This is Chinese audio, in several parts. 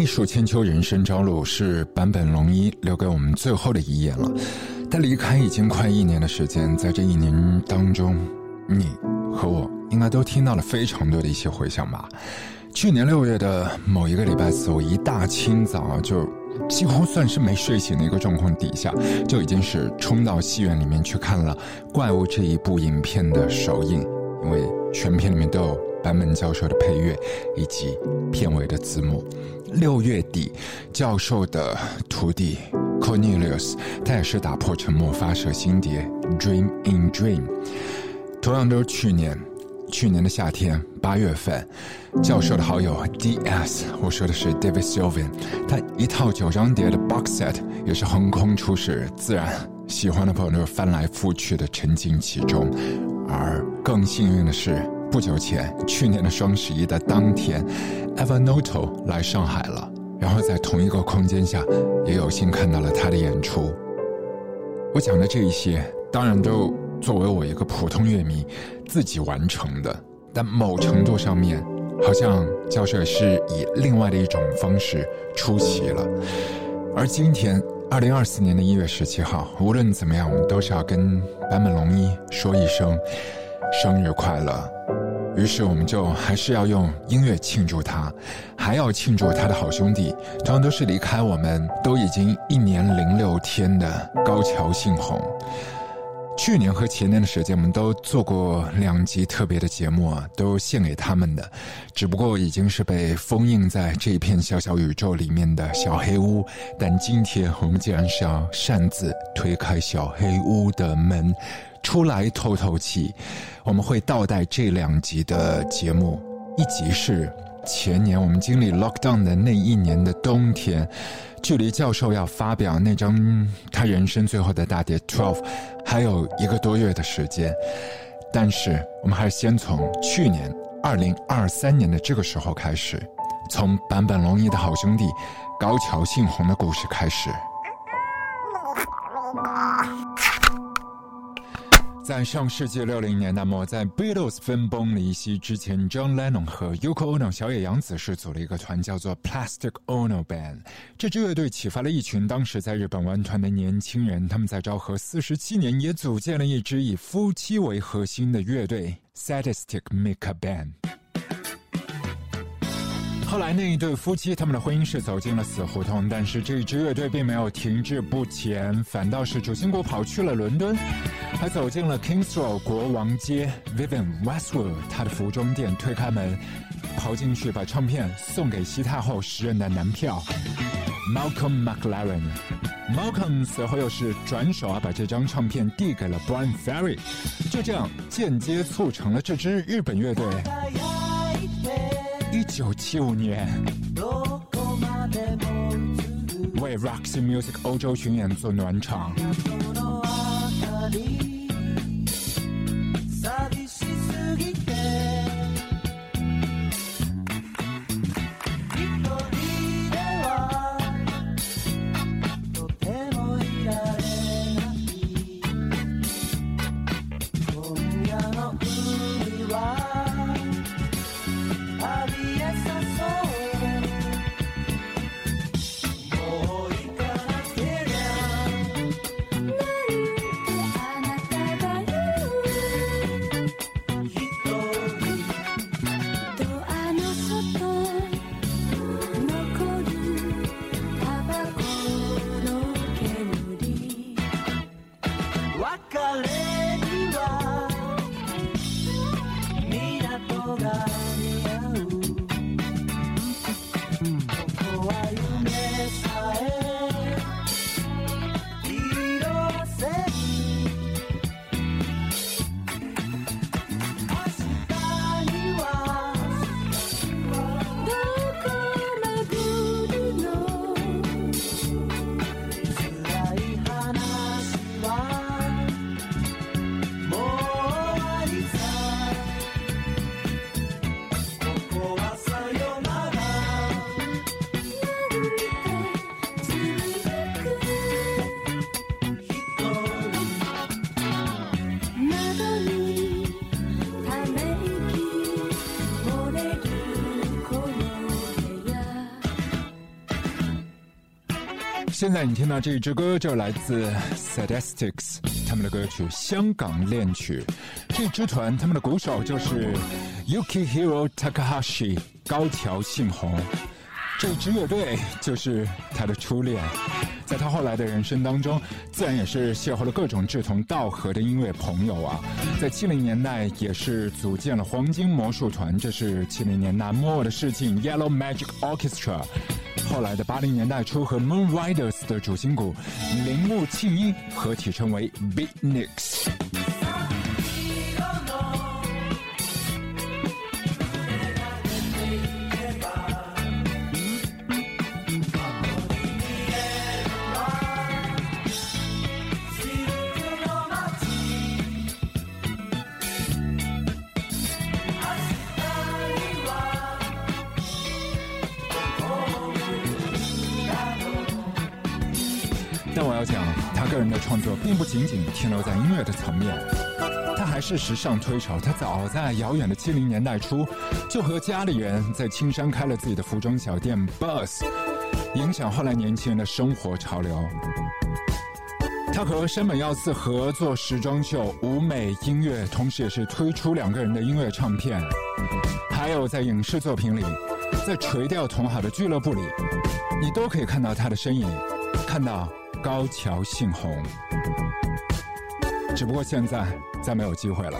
艺术千秋，人生朝露，是坂本龙一留给我们最后的遗言了。他离开已经快一年的时间，在这一年当中，你和我应该都听到了非常多的一些回响吧。去年六月的某一个礼拜四，我一大清早就几乎算是没睡醒的一个状况底下，就已经是冲到戏院里面去看了《怪物》这一部影片的首映，因为全片里面都有。版本教授的配乐以及片尾的字幕。六月底，教授的徒弟 Cornelius，他也是打破沉默发射新碟《Dream in Dream》。同样都是去年，去年的夏天八月份，教授的好友 DS，我说的是 David Sylvian，他一套九张碟的 box set 也是横空出世，自然喜欢的朋友都翻来覆去的沉浸其中。而更幸运的是。不久前，去年的双十一的当天，Evernote 来上海了，然后在同一个空间下，也有幸看到了他的演出。我讲的这一些，当然都作为我一个普通乐迷自己完成的，但某程度上面，好像教授也是以另外的一种方式出席了。而今天，二零二四年的一月十七号，无论怎么样，我们都是要跟坂本龙一说一声生日快乐。于是我们就还是要用音乐庆祝他，还要庆祝他的好兄弟，同样都是离开我们都已经一年零六天的高桥幸宏。去年和前年的时间，我们都做过两集特别的节目啊，都献给他们的，只不过已经是被封印在这一片小小宇宙里面的小黑屋。但今天我们既然是要擅自推开小黑屋的门。出来透透气，我们会倒带这两集的节目。一集是前年我们经历 lockdown 的那一年的冬天，距离教授要发表那张他人生最后的大碟 Twelve 还有一个多月的时间。但是我们还是先从去年二零二三年的这个时候开始，从坂本龙一的好兄弟高桥幸宏的故事开始。在上世纪六零年代末，在 Beatles 分崩离析之前，John Lennon 和 Yoko Ono 小野洋子是组了一个团，叫做 Plastic Ono Band。这支乐队启发了一群当时在日本玩团的年轻人，他们在昭和四十七年也组建了一支以夫妻为核心的乐队 Sadistic Mika Band。后来那一对夫妻，他们的婚姻是走进了死胡同，但是这一支乐队并没有停滞不前，反倒是主心骨跑去了伦敦，还走进了 Kings Road 国王街，Vivian Westwood 他的服装店，推开门，跑进去把唱片送给西太后时任的男票 Malcolm McLaren。Malcolm 随后又是转手啊，把这张唱片递给了 Brian Ferry，就这样间接促成了这支日本乐队。一九七五年，为 Rock C Music 欧洲巡演做暖场。现在你听到这一支歌，就来自 Sadistics 他们的歌曲《香港恋曲》。这支团他们的鼓手就是 Yukihiro Takahashi 高桥幸宏。这支乐队就是他的初恋，在他后来的人生当中，自然也是邂逅了各种志同道合的音乐朋友啊。在七零年代，也是组建了黄金魔术团，这是七零年代末的事情。Yellow Magic Orchestra，后来的八零年代初和 Moon Riders 的主心骨铃木庆一合体称为 Beatniks。但我要讲，他个人的创作并不仅仅停留在音乐的层面，他还是时尚推手。他早在遥远的七零年代初，就和家里人在青山开了自己的服装小店 b u s 影响后来年轻人的生活潮流。他和山本耀司合作时装秀、舞美、音乐，同时也是推出两个人的音乐唱片，还有在影视作品里，在垂钓同好的俱乐部里，你都可以看到他的身影，看到。高桥幸宏，只不过现在再没有机会了。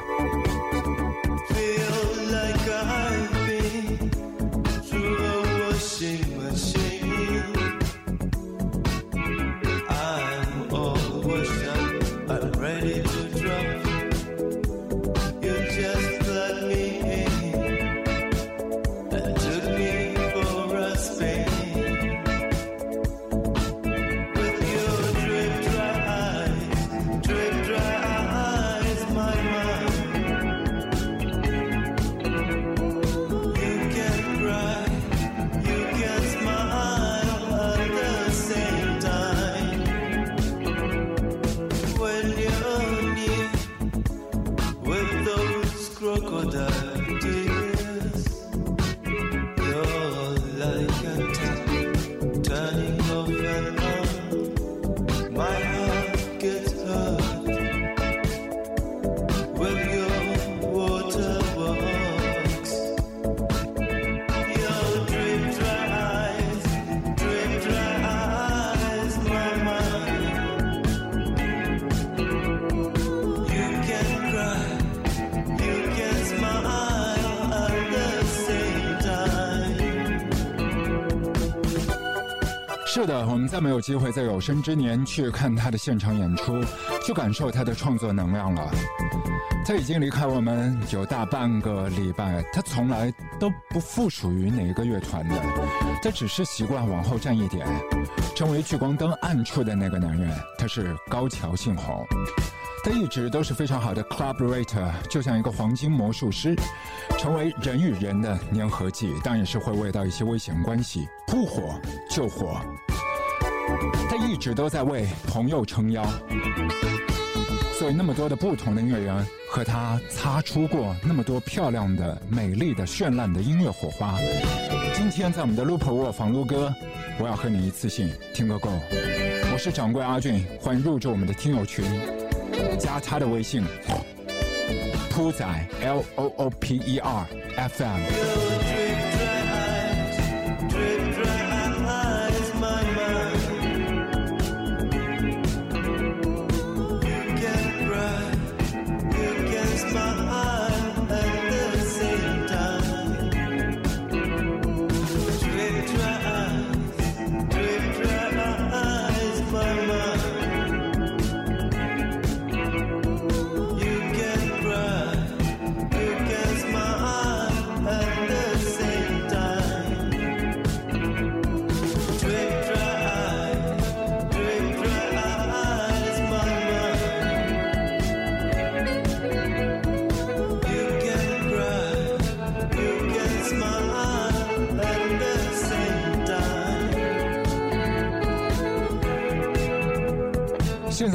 是的，我们再没有机会在有生之年去看他的现场演出，去感受他的创作能量了。他已经离开我们有大半个礼拜，他从来都不附属于哪一个乐团的，他只是习惯往后站一点，成为聚光灯暗处的那个男人。他是高桥幸宏，他一直都是非常好的 collaborator，就像一个黄金魔术师，成为人与人的粘合剂，当然也是会遇到一些危险关系，扑火救火。他一直都在为朋友撑腰，所以那么多的不同的音乐人和他擦出过那么多漂亮的、美丽的、绚烂的音乐火花。今天在我们的 Looper World 访录歌，我要和你一次性听个够。我是掌柜阿俊，欢迎入驻我们的听友群，加他的微信：铺仔 L O O P E R F M。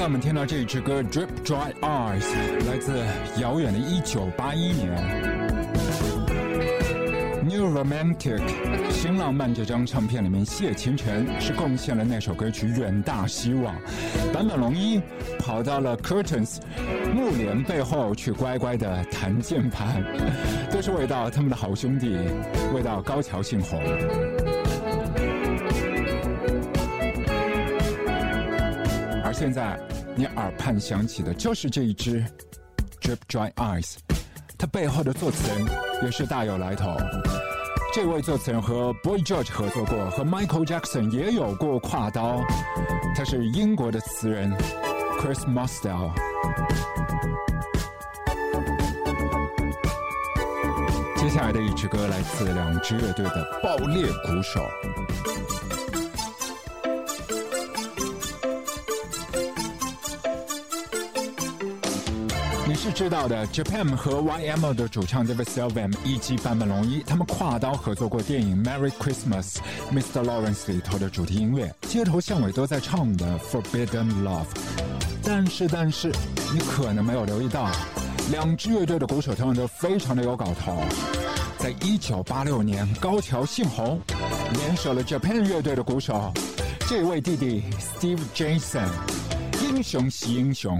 我们听到这一支歌《Drip Dry Eyes》，来自遥远的1981年。New Romantic 新浪漫这张唱片里面，谢琴晨是贡献了那首歌曲《远大希望》，坂本龙一跑到了 Curtains 幕帘背后去乖乖的弹键盘，都是为到他们的好兄弟，为到高桥幸宏。而现在，你耳畔响起的就是这一支 Drip Dry Eyes，它背后的作词人也是大有来头。这位作词人和 Boy George 合作过，和 Michael Jackson 也有过跨刀。他是英国的词人 Chris Mostel。接下来的一支歌来自两支乐队的爆裂鼓手。是知道的，Japan 和 YMO 的主唱 David Sylvan 以及坂本龙一，他们跨刀合作过电影《Merry Christmas, Mr. Lawrence》里头的主题音乐，街头巷尾都在唱的《Forbidden Love》。但是，但是，你可能没有留意到，两支乐队的鼓手他们都非常的有搞头。在一九八六年，高桥幸宏联手了 Japan 乐队的鼓手，这位弟弟 Steve Jason，英雄惜英雄。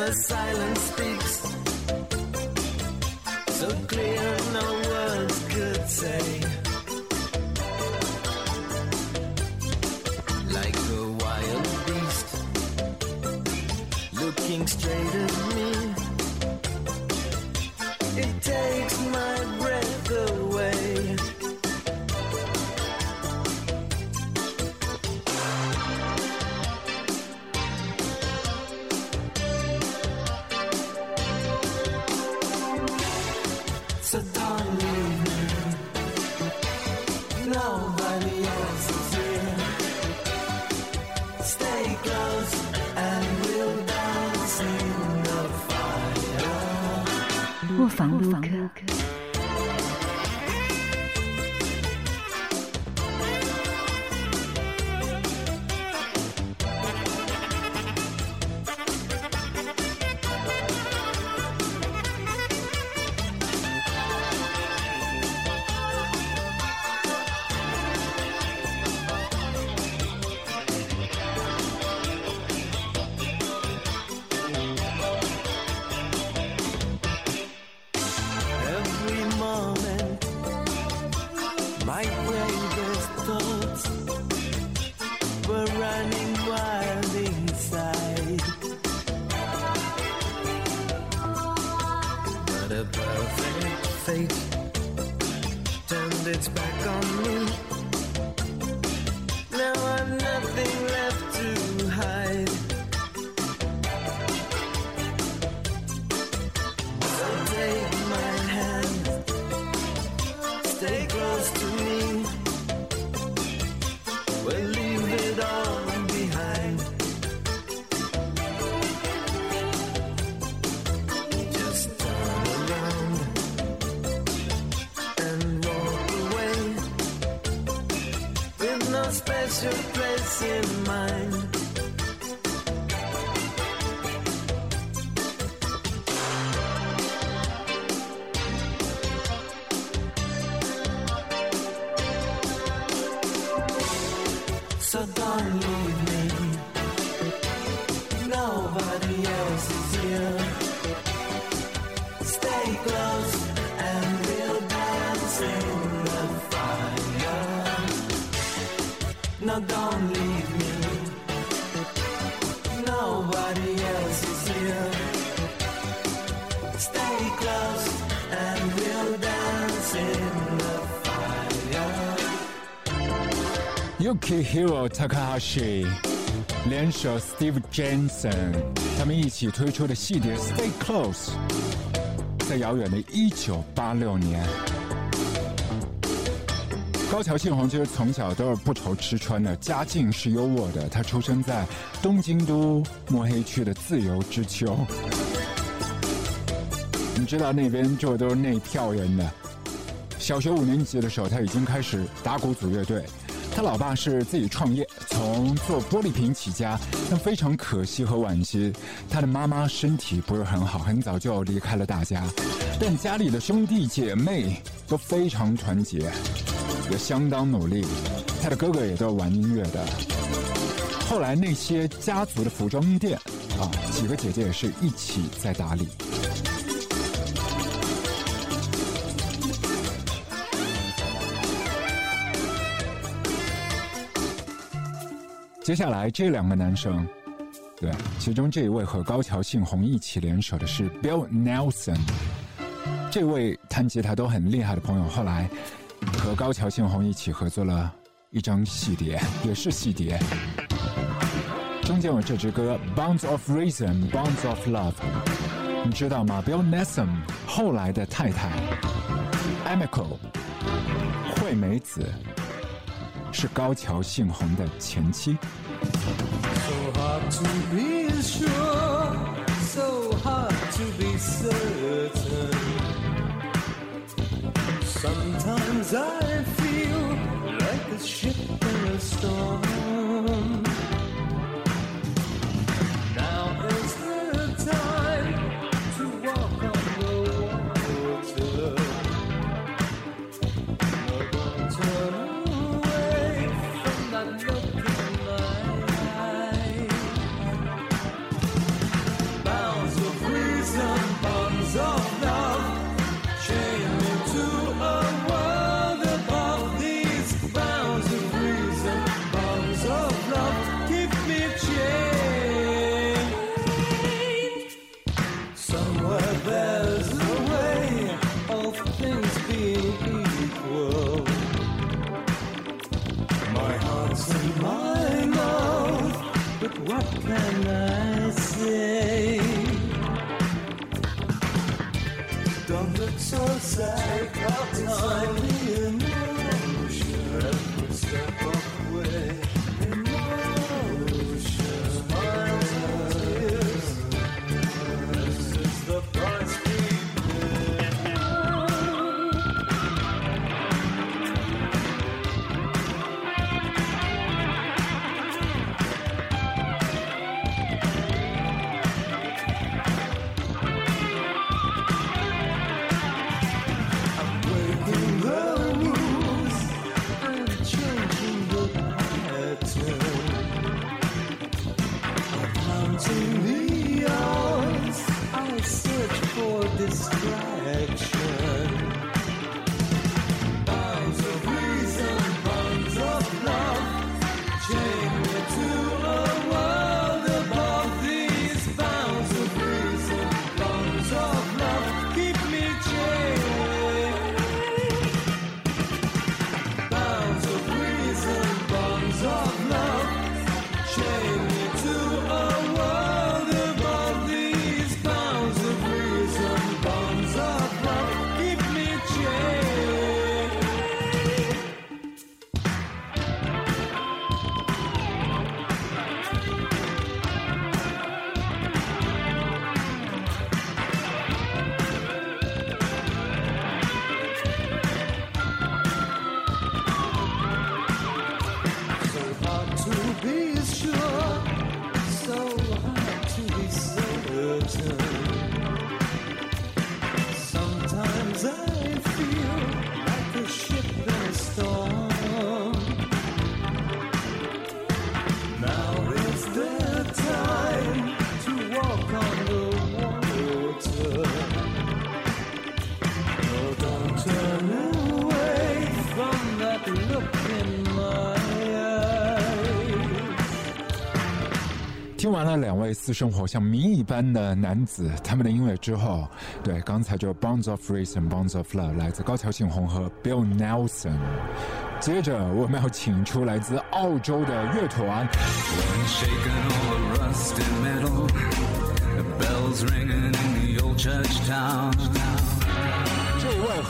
the silence speaks. So clear no words could say one. Hiro Takahashi 联手 Steve Jensen，他们一起推出的系列《Stay Close》，在遥远的一九八六年。高桥幸宏其实从小都是不愁吃穿的，家境是优渥的。他出生在东京都墨黑区的自由之丘。你知道那边住的都是内票人的。小学五年级的时候，他已经开始打鼓组乐队。他老爸是自己创业，从做玻璃瓶起家，但非常可惜和惋惜，他的妈妈身体不是很好，很早就离开了大家。但家里的兄弟姐妹都非常团结。也相当努力，他的哥哥也都是玩音乐的。后来那些家族的服装店，啊，几个姐姐也是一起在打理。接下来这两个男生，对，其中这一位和高桥幸宏一起联手的是 Bill Nelson，这位弹吉他都很厉害的朋友，后来。和高桥幸宏一起合作了一张细碟，也是细碟。中间有这支歌《Bonds of Reason》，《Bonds of Love》，你知道吗？Bill Nelson 后来的太太 Emiko 惠美子是高桥幸宏的前妻。Sometimes I feel like a ship in a storm. side. Distraction. 私生活像谜一般的男子，他们的音乐之后，对，刚才就 Bonds of Reason，Bonds of Love 来自高桥庆宏和 Bill Nelson。接着我们要请出来自澳洲的乐团。这位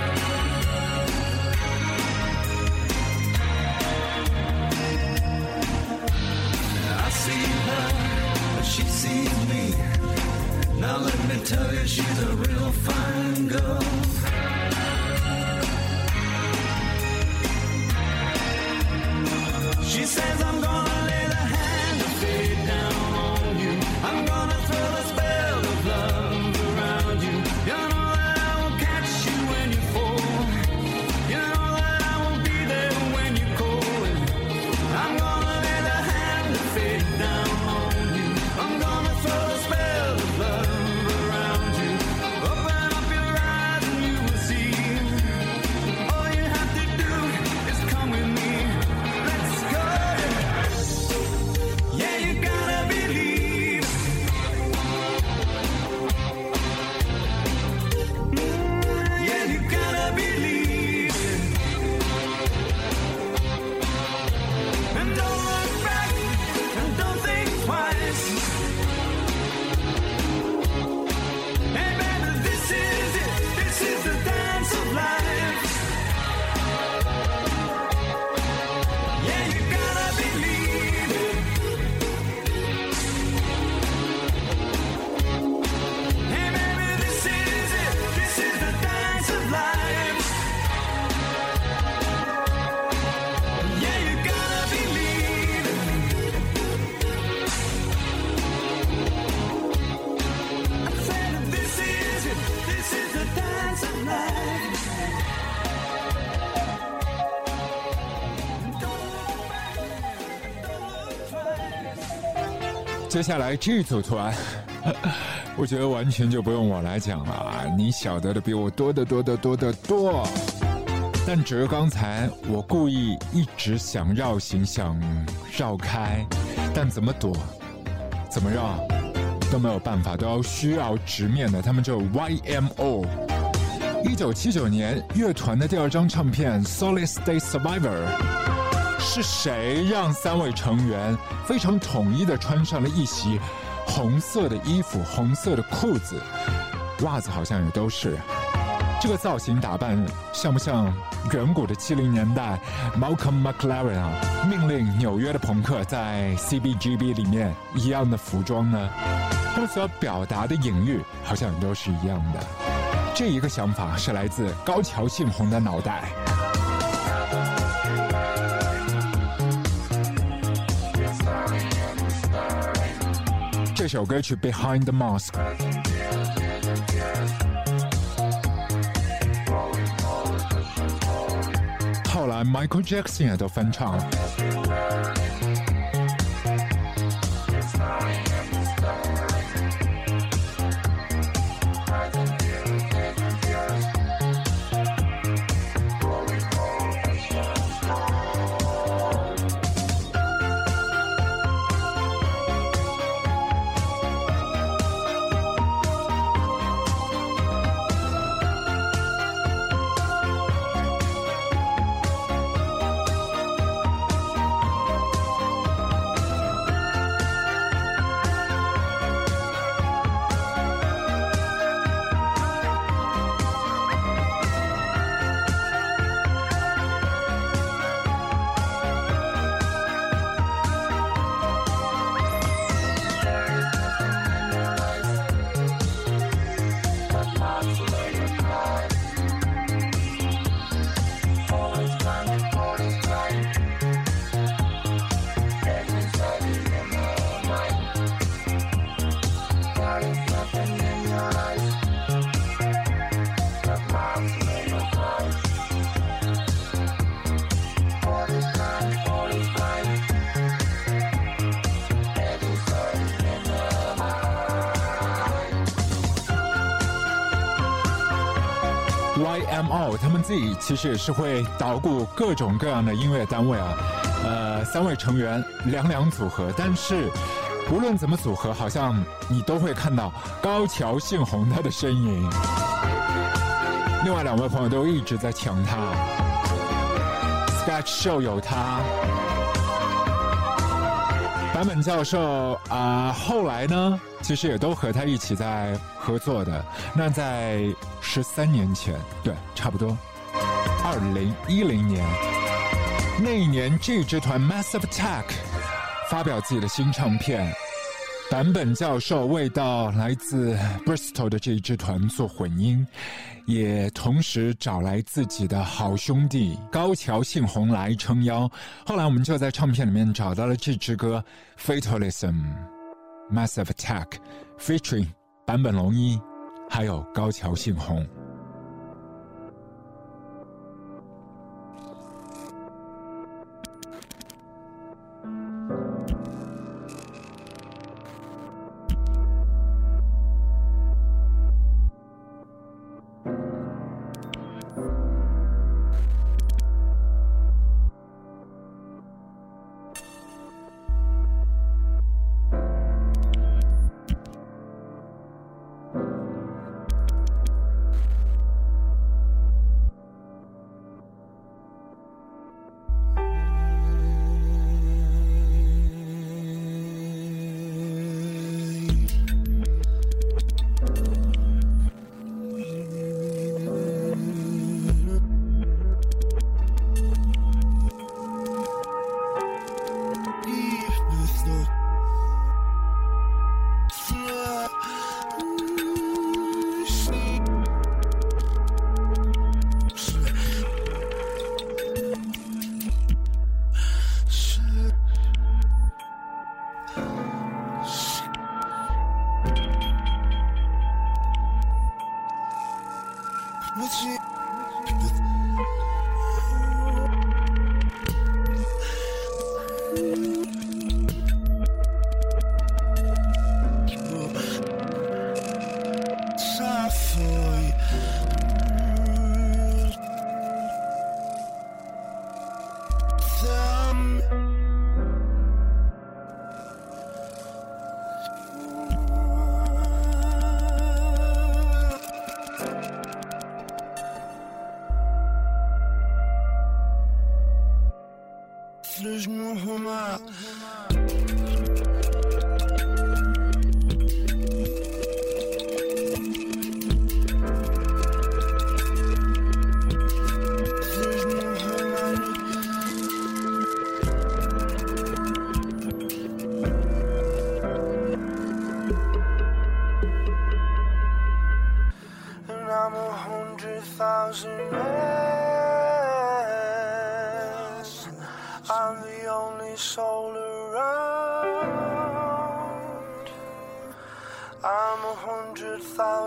she sees me. Now let me tell you, she's a real fine girl. She says I'm gonna 接下来这组团，我觉得完全就不用我来讲了啊，你晓得的比我多得多得多得多。但只是刚才我故意一直想绕行，想绕开，但怎么躲，怎么绕都没有办法，都要需要直面的。他们就 YMO。一九七九年，乐团的第二张唱片《Solid State Survivor》。是谁让三位成员非常统一的穿上了一袭红色的衣服、红色的裤子，袜子好像也都是。这个造型打扮像不像远古的七零年代 Malcolm McLaren 啊命令纽约的朋克在 CBGB 里面一样的服装呢？他们所要表达的隐喻好像都是一样的。这一个想法是来自高桥幸宏的脑袋。这首歌曲《Behind the Mask》。后来 Michael Jackson 也都翻唱了。自己其实也是会捣鼓各种各样的音乐单位啊。呃，三位成员两两组合，但是无论怎么组合，好像你都会看到高桥幸宏他的身影。另外两位朋友都一直在抢他，Sketch Show 有他。坂本教授啊、后来呢，其实也都和他一起在合作的。那在十三年前，对，差不多，二零一零年那一年，这支团 Massive Attack 发表自己的新唱片。坂本教授为到来自 Bristol 的这一支团做混音，也同时找来自己的好兄弟高桥幸宏来撑腰。后来我们就在唱片里面找到了这支歌《Fatalism Massive Attack》，featuring 坂本龙一，还有高桥幸宏。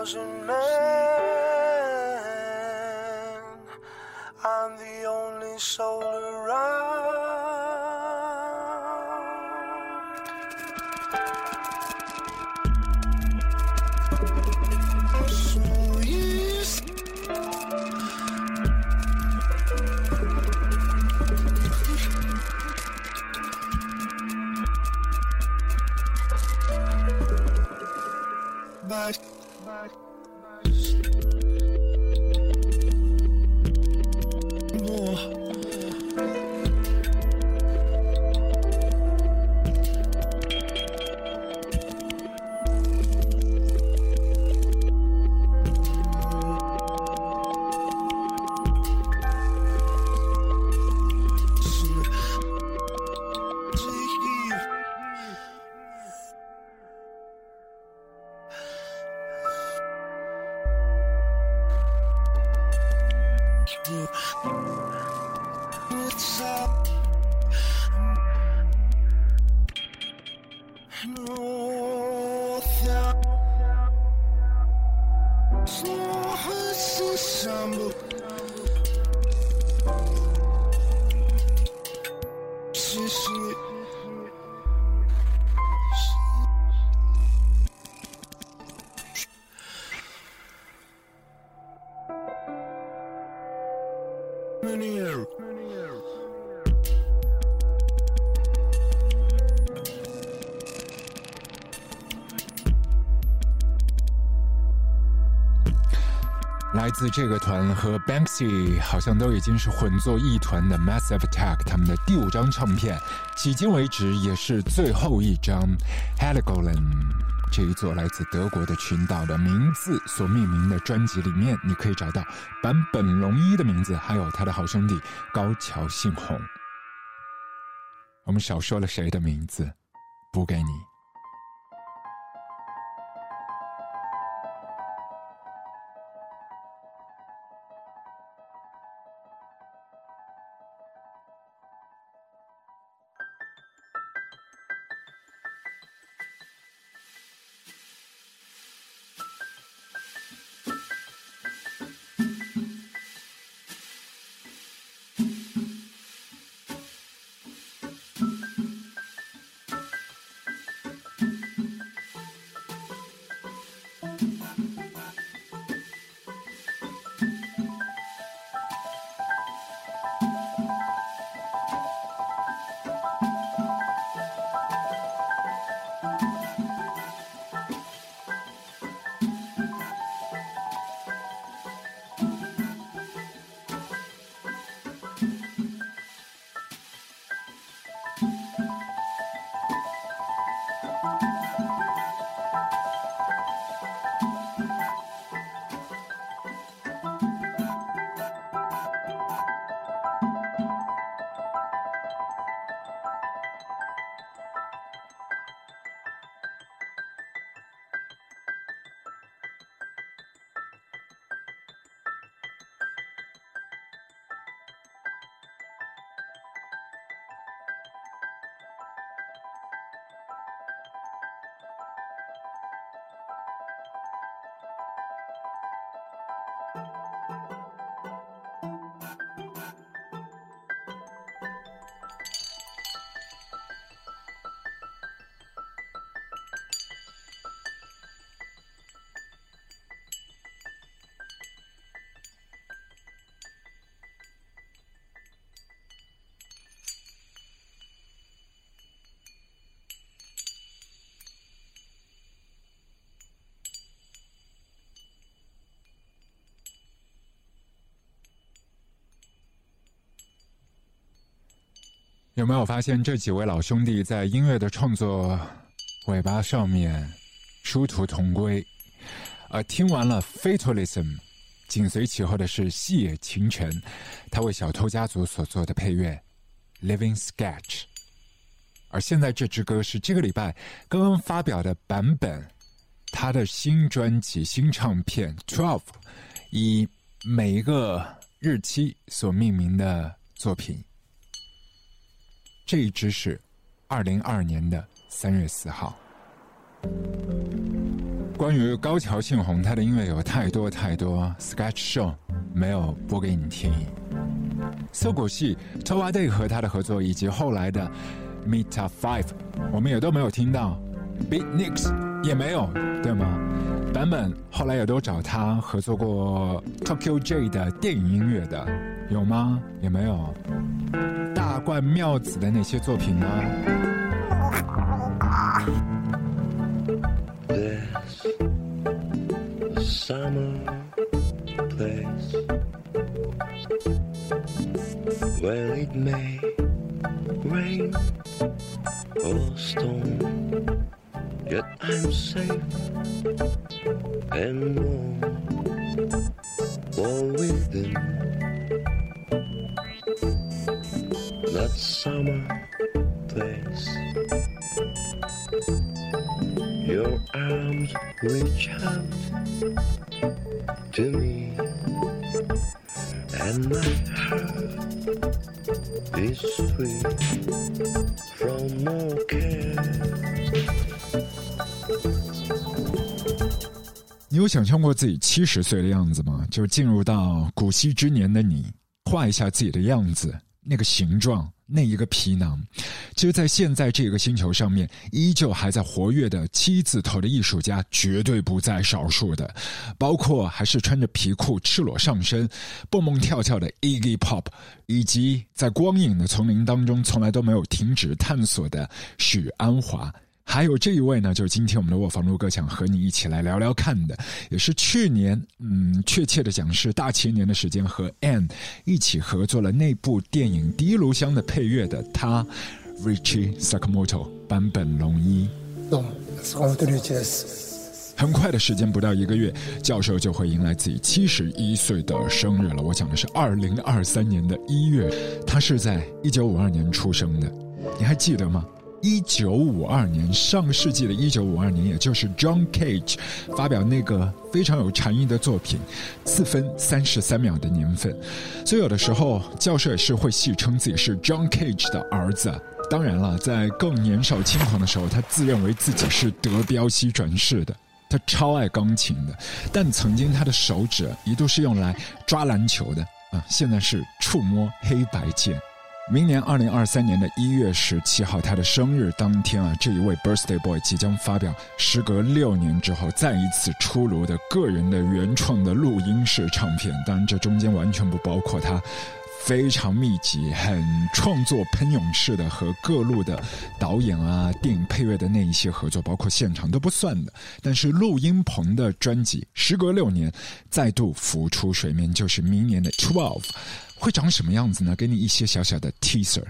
Thousand men. I'm the only soul 自这个团和 Banksy 好像都已经是混作一团的 Massive Attack，他们的第五张唱片，迄今为止也是最后一张 Heligoland。这一座来自德国的群岛的名字所命名的专辑里面，你可以找到坂本龙一的名字，还有他的好兄弟高桥幸宏。我们少说了谁的名字？补给你。有没有发现这几位老兄弟在音乐的创作尾巴上面殊途同归？而听完了《Fatalism》，紧随其后的是细野晴臣，他为《小偷家族》所做的配乐《Living Sketch》。而现在这支歌是这个礼拜刚刚发表的版本，他的新专辑、新唱片《Twelve》，以每一个日期所命名的作品。这一支是二零二二年的三月四号。关于高桥幸宏，他的音乐有太多太多，Sketch Show 没有播给你听。涩谷系 Towa Day 和他的合作，以及后来的 Meta Five，我们也都没有听到。，Beatniks 也没有，对吗？版本后来也都找他合作过 Tokyo J 的电影音乐的，有吗？也没有。大冠妙子的那些作品呢？Yet I'm safe and warm. all within that summer place. Your arms reach out to me, and my heart is 有想象过自己七十岁的样子吗？就进入到古稀之年的你，画一下自己的样子，那个形状，那一个皮囊。其实，在现在这个星球上面，依旧还在活跃的七字头的艺术家绝对不在少数的，包括还是穿着皮裤、赤裸上身、蹦蹦跳跳的 Iggy Pop，以及在光影的丛林当中从来都没有停止探索的许鞍华。还有这一位呢，就是今天我们的卧房录歌想和你一起来聊聊看的，也是去年，嗯，确切的讲是大前年的时间和 Anne 一起合作了那部电影《第一炉香》的配乐的他，Richie Sakamoto 坂本龙一。どうも、坂本龍一です。很快的时间，不到一个月，教授就会迎来自己七十一岁的生日了。我讲的是二零二三年的一月，他是在一九五二年出生的，你还记得吗？ 一九五二年，上世纪的一九五二年，也就是 John Cage 发表那个非常有禅意的作品《四分三十三秒》的年份，所以有的时候教授也是会戏称自己是 John Cage 的儿子。当然了，在更年少轻狂的时候，他自认为自己是德彪西转世的。他超爱钢琴的，但曾经他的手指一度是用来抓篮球的啊，现在是触摸黑白键。明年二零二三年的一月十七号，他的生日当天啊，这一位 Birthday Boy 即将发表时隔六年之后再一次出炉的个人的原创的录音式唱片。当然，这中间完全不包括他非常密集、很创作喷涌式的和各路的导演啊、电影配乐的那一些合作，包括现场都不算的。但是录音棚的专辑，时隔六年再度浮出水面，就是明年的 Twelve。会长什么样子呢？给你一些小小的 teaser。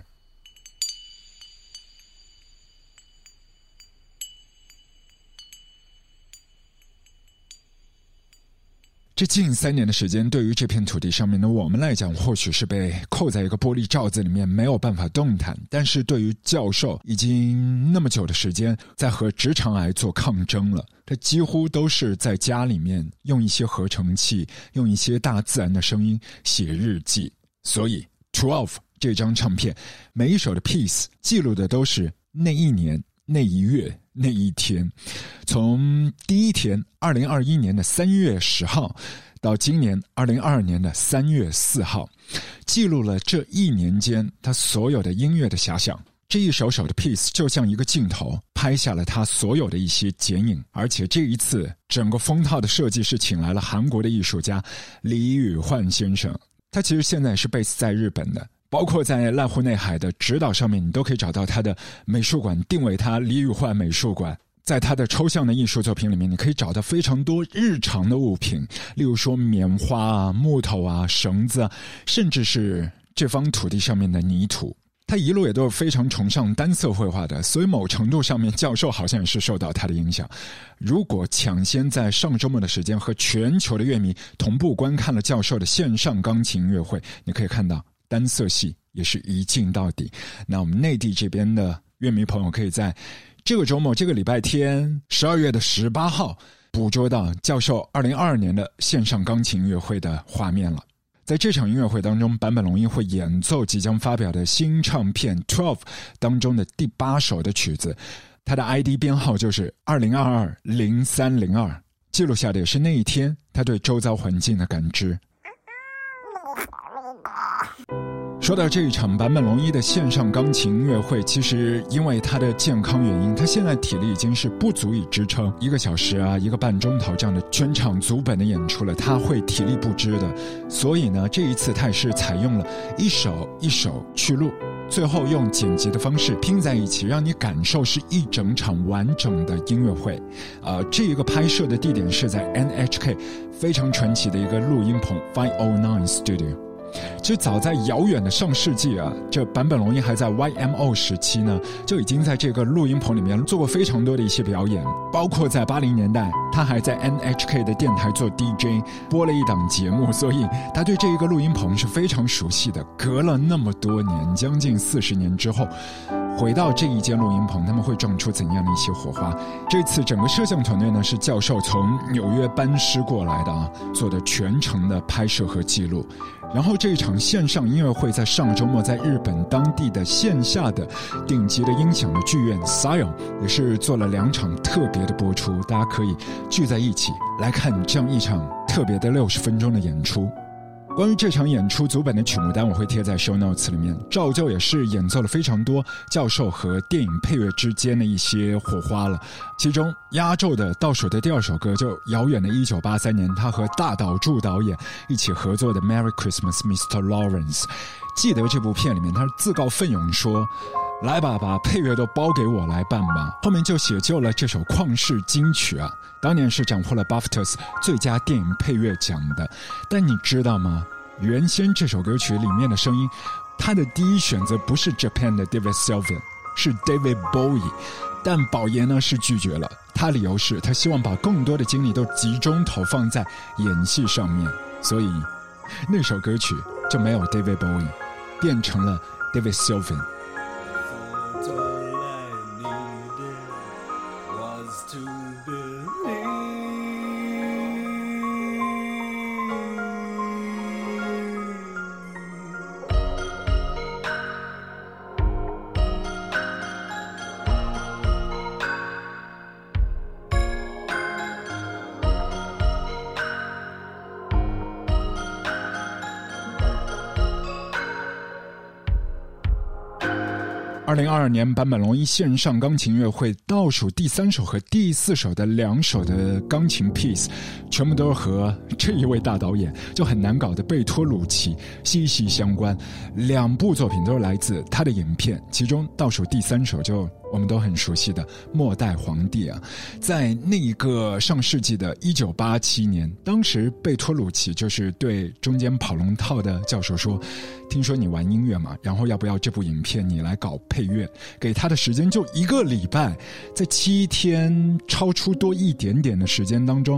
这近三年的时间，对于这片土地上面的我们来讲，或许是被扣在一个玻璃罩子里面，没有办法动弹；但是对于教授，已经那么久的时间在和直肠癌做抗争了。他几乎都是在家里面用一些合成器，用一些大自然的声音写日记。所以，Twelve 这张唱片，每一首的 piece 记录的都是那一年、那一月、那一天，从第一天，二零二一年的三月十号，到今年二零二二年的三月四号，记录了这一年间他所有的音乐的遐想。这一首首的 piece 就像一个镜头，拍下了他所有的一些剪影，而且这一次整个封套的设计是请来了韩国的艺术家李宇焕先生。他其实现在是 base 在日本的，包括在濑户内海的指导上面，你都可以找到他的美术馆，定位他李宇焕美术馆。在他的抽象的艺术作品里面，你可以找到非常多日常的物品，例如说棉花啊、木头啊、绳子啊，甚至是这方土地上面的泥土。他一路也都是非常崇尚单色绘画的，所以某程度上面，教授好像也是受到他的影响。如果抢先在上周末的时间和全球的乐迷同步观看了教授的线上钢琴音乐会，你可以看到单色系也是一镜到底。那我们内地这边的乐迷朋友可以在这个周末，这个礼拜天，十二月的十八号，捕捉到教授二零二二年的线上钢琴音乐会的画面了。在这场音乐会当中，坂本龙一会演奏即将发表的新唱片《Twelve》当中的第八首的曲子，他的 ID 编号就是二零二二零三零二，记录下的也是那一天他对周遭环境的感知。说到这一场坂本龙一的线上钢琴音乐会，其实因为他的健康原因，他现在体力已经是不足以支撑一个小时啊、一个半钟头这样的全场足本的演出了，他会体力不支的。所以呢，这一次他也是采用了一首一首去录，最后用剪辑的方式拼在一起，让你感受是一整场完整的音乐会。呃，这一个拍摄的地点是在 NHK 非常传奇的一个录音棚 Five O Nine Studio。其实早在遥远的上世纪啊，这坂本龙一还在 YMO 时期呢，就已经在这个录音棚里面做过非常多的一些表演，包括在八零年代，他还在 NHK 的电台做 DJ，播了一档节目，所以他对这一个录音棚是非常熟悉的。隔了那么多年，将近四十年之后。回到这一间录音棚，他们会撞出怎样的一些火花？这次整个摄像团队呢是教授从纽约班师过来的啊，做的全程的拍摄和记录。然后这一场线上音乐会在上周末在日本当地的线下的顶级的音响的剧院 Sion 也是做了两场特别的播出，大家可以聚在一起来看这样一场特别的六十分钟的演出。关于这场演出组本的曲目单，我会贴在 show notes 里面。照旧也是演奏了非常多教授和电影配乐之间的一些火花了。其中压轴的倒数的第二首歌，就遥远的一九八三年，他和大岛助导演一起合作的《Merry Christmas, Mr. Lawrence》。记得这部片里面，他自告奋勇说。来吧，把配乐都包给我来办吧。后面就写就了这首旷世金曲啊，当年是斩获了 BAFTA 最佳电影配乐奖的。但你知道吗？原先这首歌曲里面的声音，他的第一选择不是 Japan 的 David Sylvian，是 David Bowie。但宝爷呢是拒绝了，他理由是他希望把更多的精力都集中投放在演戏上面，所以那首歌曲就没有 David Bowie，变成了 David Sylvian。二年坂本龙一线上钢琴音乐会倒数第三首和第四首的两首的钢琴 piece，全部都是和这一位大导演就很难搞的贝托鲁奇息息相关。两部作品都是来自他的影片，其中倒数第三首就我们都很熟悉的《末代皇帝》啊，在那一个上世纪的一九八七年，当时贝托鲁奇就是对中间跑龙套的教授说：“听说你玩音乐嘛，然后要不要这部影片你来搞配乐？”给他的时间就一个礼拜，在七天超出多一点点的时间当中。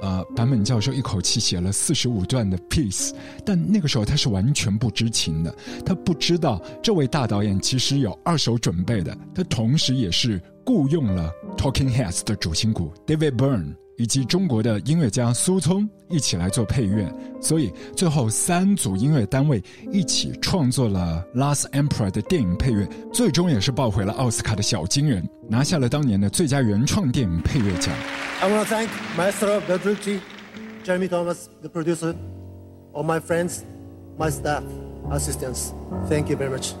呃，坂本教授一口气写了四十五段的 piece，但那个时候他是完全不知情的，他不知道这位大导演其实有二手准备的，他同时也是雇佣了 Talking Heads 的主心骨 David Byrne 以及中国的音乐家苏聪一起来做配乐，所以最后三组音乐单位一起创作了《Last Emperor》的电影配乐，最终也是抱回了奥斯卡的小金人，拿下了当年的最佳原创电影配乐奖。I want to thank Maestro Beltrucci, Jeremy Thomas, the producer, all my friends, my staff, assistants. Thank you very much.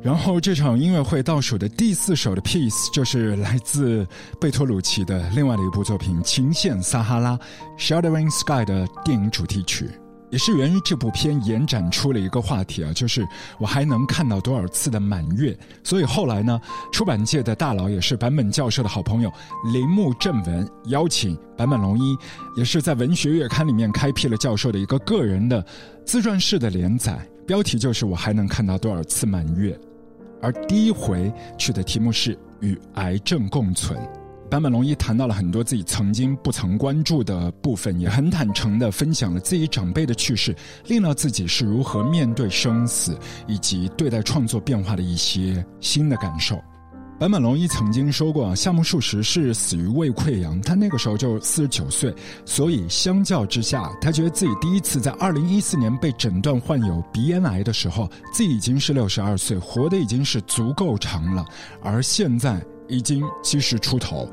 然后这场音乐会倒数的第四首的 piece 就是来自贝托鲁奇的另外的一部作品《琴线撒哈拉》（Shuddering Sky） 的电影主题曲，也是源于这部片延展出了一个话题啊，就是我还能看到多少次的满月。所以后来呢，出版界的大佬也是坂本教授的好朋友铃木正文邀请坂本龙一，也是在文学月刊里面开辟了教授的一个个人的自传式的连载，标题就是我还能看到多少次满月。而第一回去的题目是“与癌症共存”。坂本龙一谈到了很多自己曾经不曾关注的部分，也很坦诚地分享了自己长辈的去世，令到自己是如何面对生死以及对待创作变化的一些新的感受。坂本龙一曾经说过，夏目漱石是死于胃溃疡，他那个时候就四十九岁，所以相较之下，他觉得自己第一次在二零一四年被诊断患有鼻咽癌的时候，自己已经是六十二岁，活的已经是足够长了，而现在已经七十出头，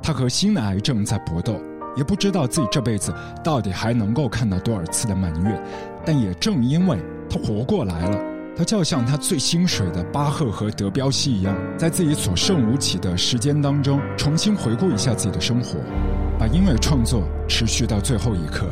他和新的癌症在搏斗，也不知道自己这辈子到底还能够看到多少次的满月，但也正因为他活过来了。他就要像他最心水的巴赫和德彪西一样，在自己所剩无几的时间当中，重新回顾一下自己的生活，把音乐创作持续到最后一刻。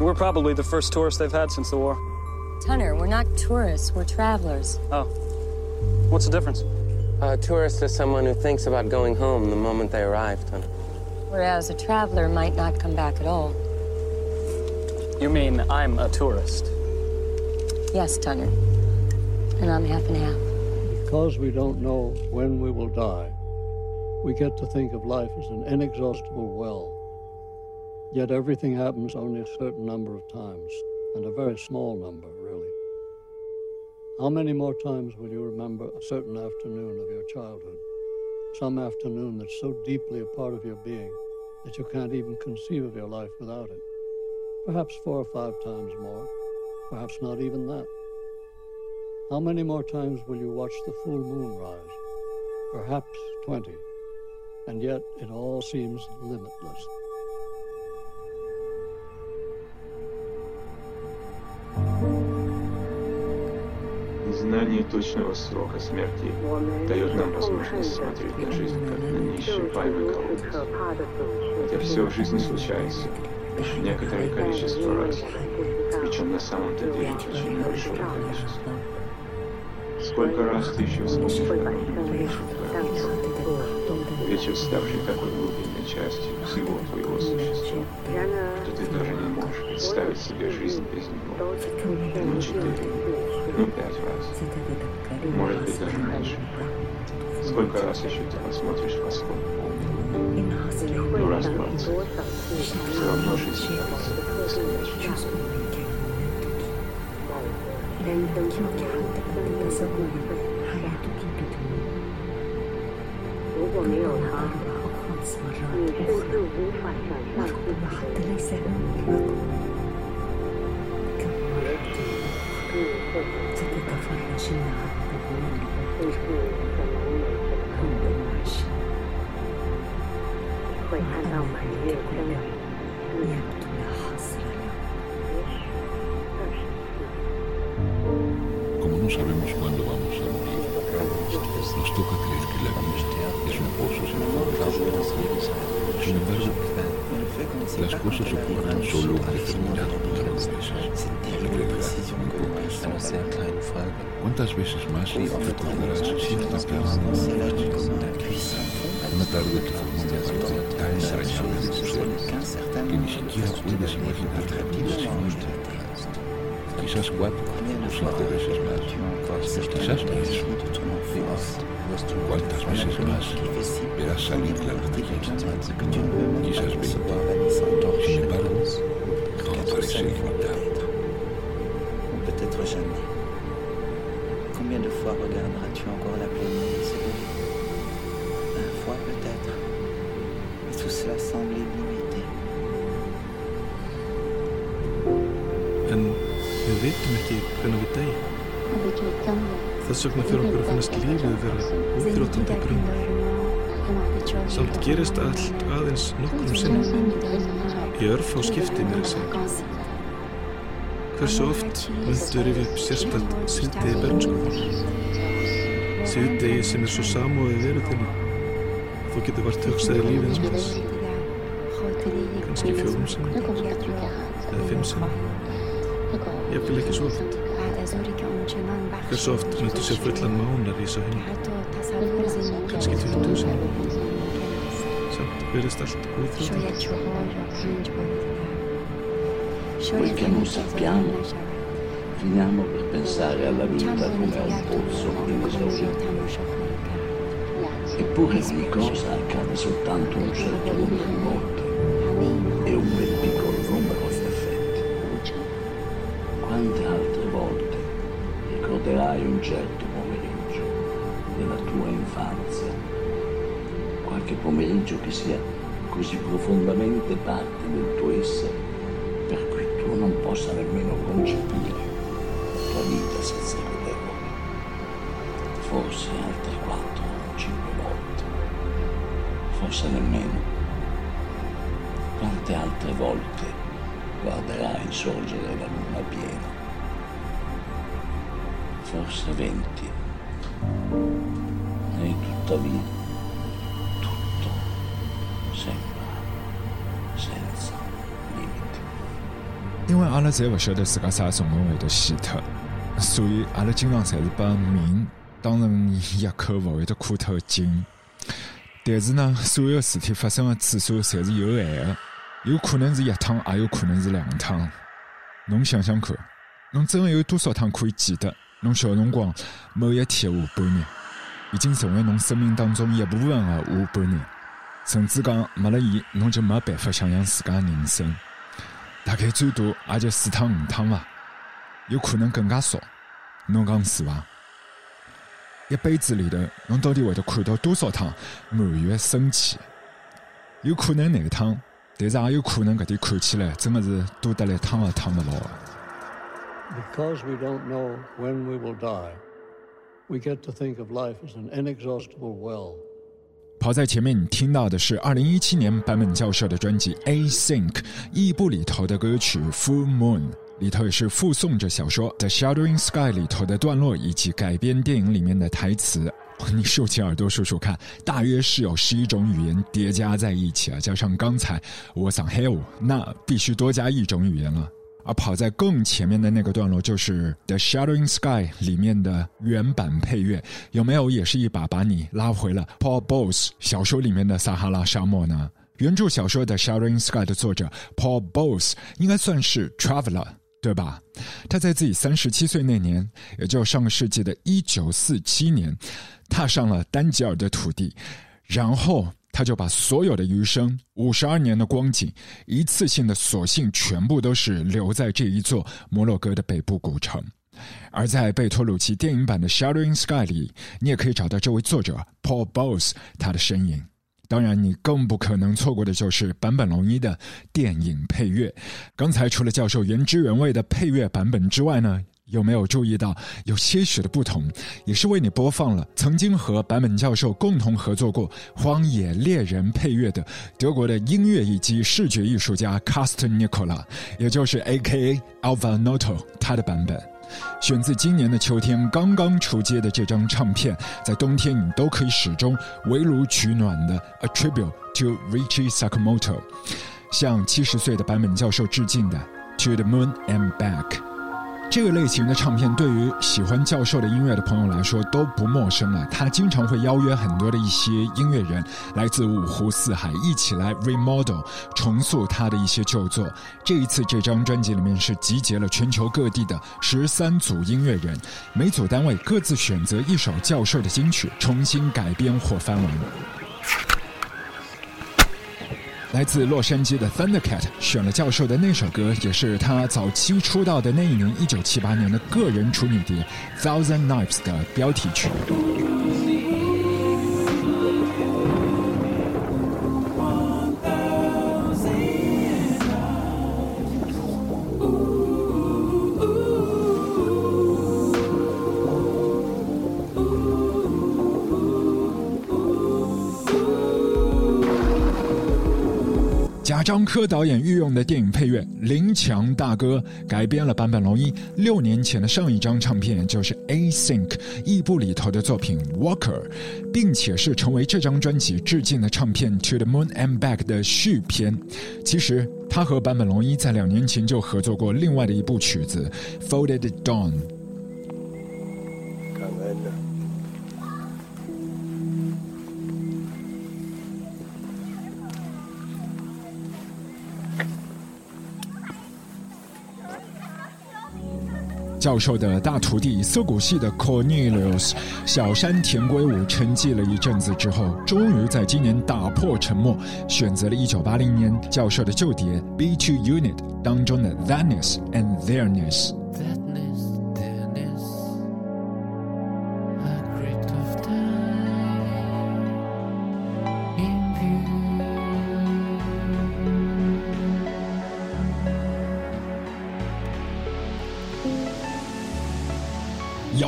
We're probably the first tourists they've had since the war. Tunner, we're not tourists, we're travelers. Oh. What's the difference? A tourist is someone who thinks about going home the moment they arrive, Tunner. Whereas a traveler might not come back at all. You mean I'm a tourist? Yes, Tunner. And I'm half and half. Because we don't know when we will die, we get to think of life as an inexhaustible well. Yet everything happens only a certain number of times, and a very small number, really. How many more times will you remember a certain afternoon of your childhood? Some afternoon that's so deeply a part of your being that you can't even conceive of your life without it. Perhaps four or five times more, perhaps not even that. How many more times will you watch the full moon rise? Perhaps 20. And yet it all seems limitless. Знание точного срока смерти дает нам возможность смотреть на жизнь как на неисчерпаемый колодец. Хотя все в жизни случается некоторое количество раз, причем на самом-то деле очень небольшое количество. Сколько раз ты еще вспомнишь жизни? Вечер, ставший такой глубинной частью всего твоего существа, что ты даже не можешь представить себе жизнь без него. Ну, четыре, ну, пять раз. Может быть, даже меньше. Сколько раз еще ты посмотришь в полный? Ну, раз двадцать. Все равно жизнь кажется бесконечной. Como no sabemos cuándo vamos a morir, nos toca creer que la vida es un pozo sin fondo. Sin embargo, las cosas ocurren solo un determinado número de veces. Pocas. ¿Cuántas veces más recordarás cierta tarde Una tarde que formó una parte tan entrañable de tu ser que ni siquiera puedes imaginar la vida sin ella. Quizás cuatro o cinco veces más. Quizás tres. ¿Cuántas veces más verás salir la luz de? Quizás veinte. Sin embargo, todo parece. Peut-être jamais. Combien de fois regarderas-tu encore la pleine lune se lever Vingt fois peut-être. Et tout cela semble illimité. Við vitum ekki hvernig við deyjum. Þess vegna fyrir okkur að finnast lífið vera útrótandi brunn. Samt gerist allt aðeins nokkrum sinnum. Í örf á skipti mér að segja. Hversu oft myndu rifja upp sérstætt síðdegi bernskuðar? Síðdegi sem er svo samóðið veru þinni. Þú getur vart hugsaði lífið um þess. Kanski fjórum sinnum. Eða fimm sinnum. Jafnvel ekki svo oft. Hversu oft myndu sér fullan mánar í svo hinn? Kanski 20 sinnum. Samt verðist allt. Quel che non sappiamo, finiamo per pensare alla vita come a un pozzo inesaurito. Eppure ogni cosa accade soltanto un certo numero di volte e un che sia così profondamente parte del tuo essere per cui tu non possa nemmeno concepire la vita senza vederlo. Forse altre quattro o cinque volte, forse nemmeno. Quante altre volte guarderai sorgere la luna piena? Forse venti. E tuttavia 阿拉侪勿晓得自家啥辰光会得死脱，所以阿拉经常侪是把命当成一口勿会得枯脱的井。但是呢，所有事体发生的次数侪是有限的，有可能是一趟，也有可能是两趟。侬想想看，侬真的有多少趟可以记得，侬小辰光某一天的下半日，已经成为侬生命当中一部分的下半日，甚至讲没了伊，侬就没办法想象自家的人生。大概最多也就四趟五趟伐，有可能更加少。侬讲是伐？一辈子里头，侬到底会得看到多少趟满月升起？有可能廿趟，但是也有可能搿点看起来真的是多得来趟也趟勿牢的。Because we don't know when we will die, we get to think of life as an inexhaustible well. 跑在前面，你听到的是二零一七年坂本教授的专辑《Async》异步里头的歌曲《Full Moon》，里头也是附送着小说《The Shuddering Sky》里头的段落，以及改编电影里面的台词。你竖起耳朵数数看，大约是有十一种语言叠加在一起啊，加上刚才我想 Hell，那必须多加一种语言了。而跑在更前面的那个段落就是《The Shuddering Sky》里面的原版配乐，有没有也是一把把你拉回了 Paul Bowles 小说里面的撒哈拉沙漠呢？原著小说《The Shuddering Sky》的作者 Paul Bowles 应该算是 traveler，对吧？他在自己三十七岁那年，也就上个世纪的一九四七年，踏上了丹吉尔的土地，然后。他就把所有的余生五十二年的光景，一次性的索性全部都是留在这一座摩洛哥的北部古城。而在贝托鲁奇电影版的《Shuddering Sky》里，你也可以找到这位作者 Paul Bowles 他的身影。当然，你更不可能错过的就是坂本龙一的电影配乐。刚才除了教授原汁原味的配乐版本之外呢？有没有注意到有些许的不同？也是为你播放了曾经和坂本教授共同合作过《荒野猎人》配乐的德国的音乐以及视觉艺术家 Carsten Nicola，也就是 A.K.A. Alva Noto 他的版本。选自今年的秋天刚刚出街的这张唱片，在冬天你都可以始终围炉取暖的《A Tribute to Richie Sakamoto》，向七十岁的坂本教授致敬的《To the Moon and Back》。这个类型的唱片对于喜欢教授的音乐的朋友来说都不陌生了。他经常会邀约很多的一些音乐人来自五湖四海，一起来 remodel 重塑他的一些旧作。这一次这张专辑里面是集结了全球各地的十三组音乐人，每组单位各自选择一首教授的金曲，重新改编或翻完。来自洛杉矶的 Thundercat 选了教授的那首歌，也是他早期出道的那一年，一九七八年的个人处女碟《Thousand Knives》的标题曲。张科导演御用的电影配乐，林强大哥改编了坂本龙一六年前的上一张唱片，就是《Async》异步里头的作品《Walker》，并且是成为这张专辑致敬的唱片《To the Moon and Back》的续篇。其实他和坂本龙一在两年前就合作过另外的一部曲子《Folded Dawn》。教授的大徒弟涩谷系的 Cornelius 小山田圭吾沉寂了一阵子之后，终于在今年打破沉默，选择了1980年教授的旧碟《B Two Unit》当中的《Thatness and Theirness》。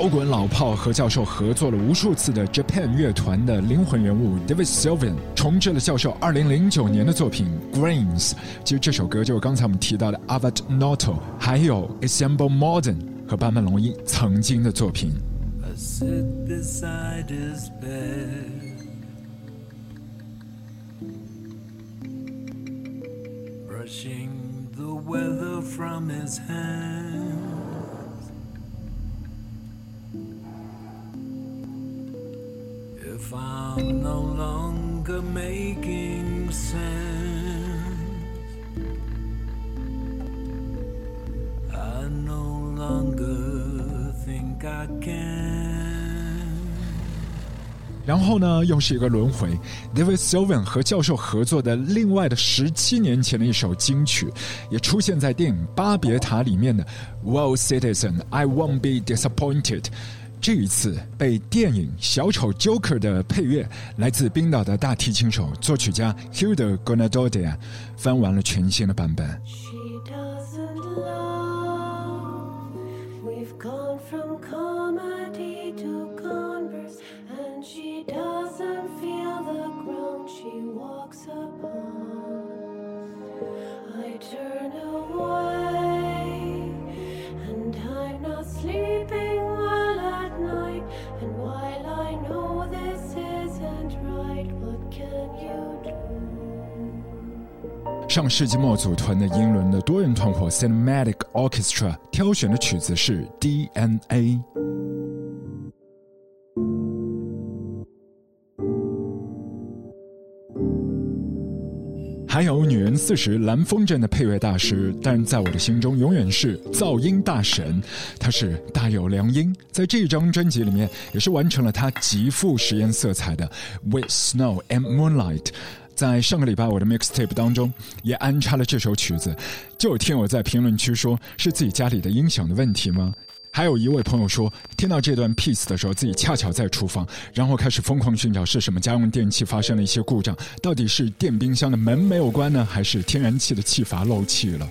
摇滚老炮和教授合作了无数次的 Japan 乐团的灵魂人物 David Sylvan 重置了教授2009年的作品《Grains》。其实这首歌就是刚才我们提到的 Avat Noto，还有 Assemble Modern 和坂本龙一曾经的作品。Brushing the weather from his hand. If I'm no longer making sense, I no longer think I can. 然后呢，又是一个轮回。David Sylvan 和教授合作的另外的十七年前的一首金曲，也出现在电影《巴别塔》里面的《Well Citizen I Won't Be Disappointed》。这一次被电影《小丑 Joker》的配乐，来自冰岛的大提琴手、作曲家 Hilda Gonadodia 翻完了全新的版本。上世纪末组团的英伦的多人团伙 Cinematic Orchestra 挑选的曲子是 DNA。还有《女人四十》蓝风筝的配乐大师，但在我的心中永远是噪音大神，他是大有良音。在这张专辑里面，也是完成了他极富实验色彩的《With Snow and Moonlight》。在上个礼拜我的 mixtape 当中也安插了这首曲子，就有听友在评论区说是自己家里的音响的问题吗？还有一位朋友说，听到这段 piece 的时候，自己恰巧在厨房，然后开始疯狂寻找是什么家用电器发生了一些故障，到底是电冰箱的门没有关呢，还是天然气的气阀漏气了？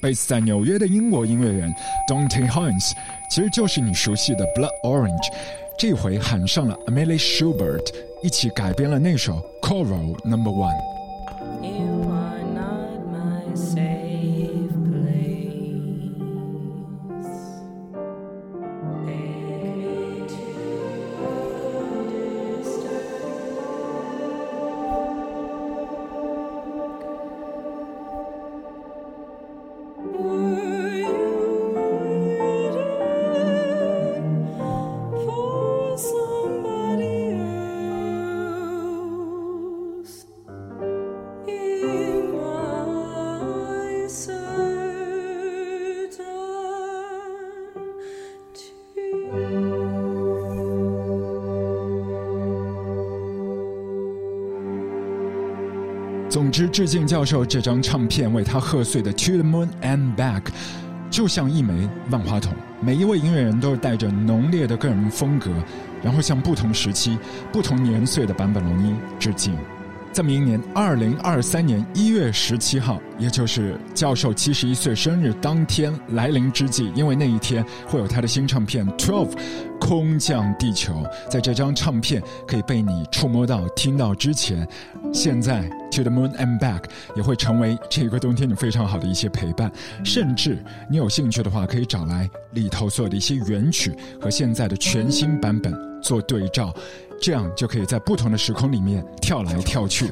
贝斯在纽约的英国音乐人 Dante Hines，其实就是你熟悉的 Blood Orange，这回喊上了 Amelie Schubert，一起改编了那首 Choral Number One。致敬教授这张唱片为他贺岁的《To the Moon and Back》，就像一枚万花筒，每一位音乐人都是带着浓烈的个人风格，然后向不同时期、不同年岁的坂本龙一致敬。在明年二零二三年一月十七号，也就是教授七十一岁生日当天来临之际，因为那一天会有他的新唱片《Twelve》空降地球，在这张唱片可以被你触摸到、听到之前，现在《To the Moon and Back》也会成为这个冬天你非常好的一些陪伴。甚至你有兴趣的话，可以找来里头所有的一些原曲和现在的全新版本做对照，这样就可以在不同的时空里面跳来跳去。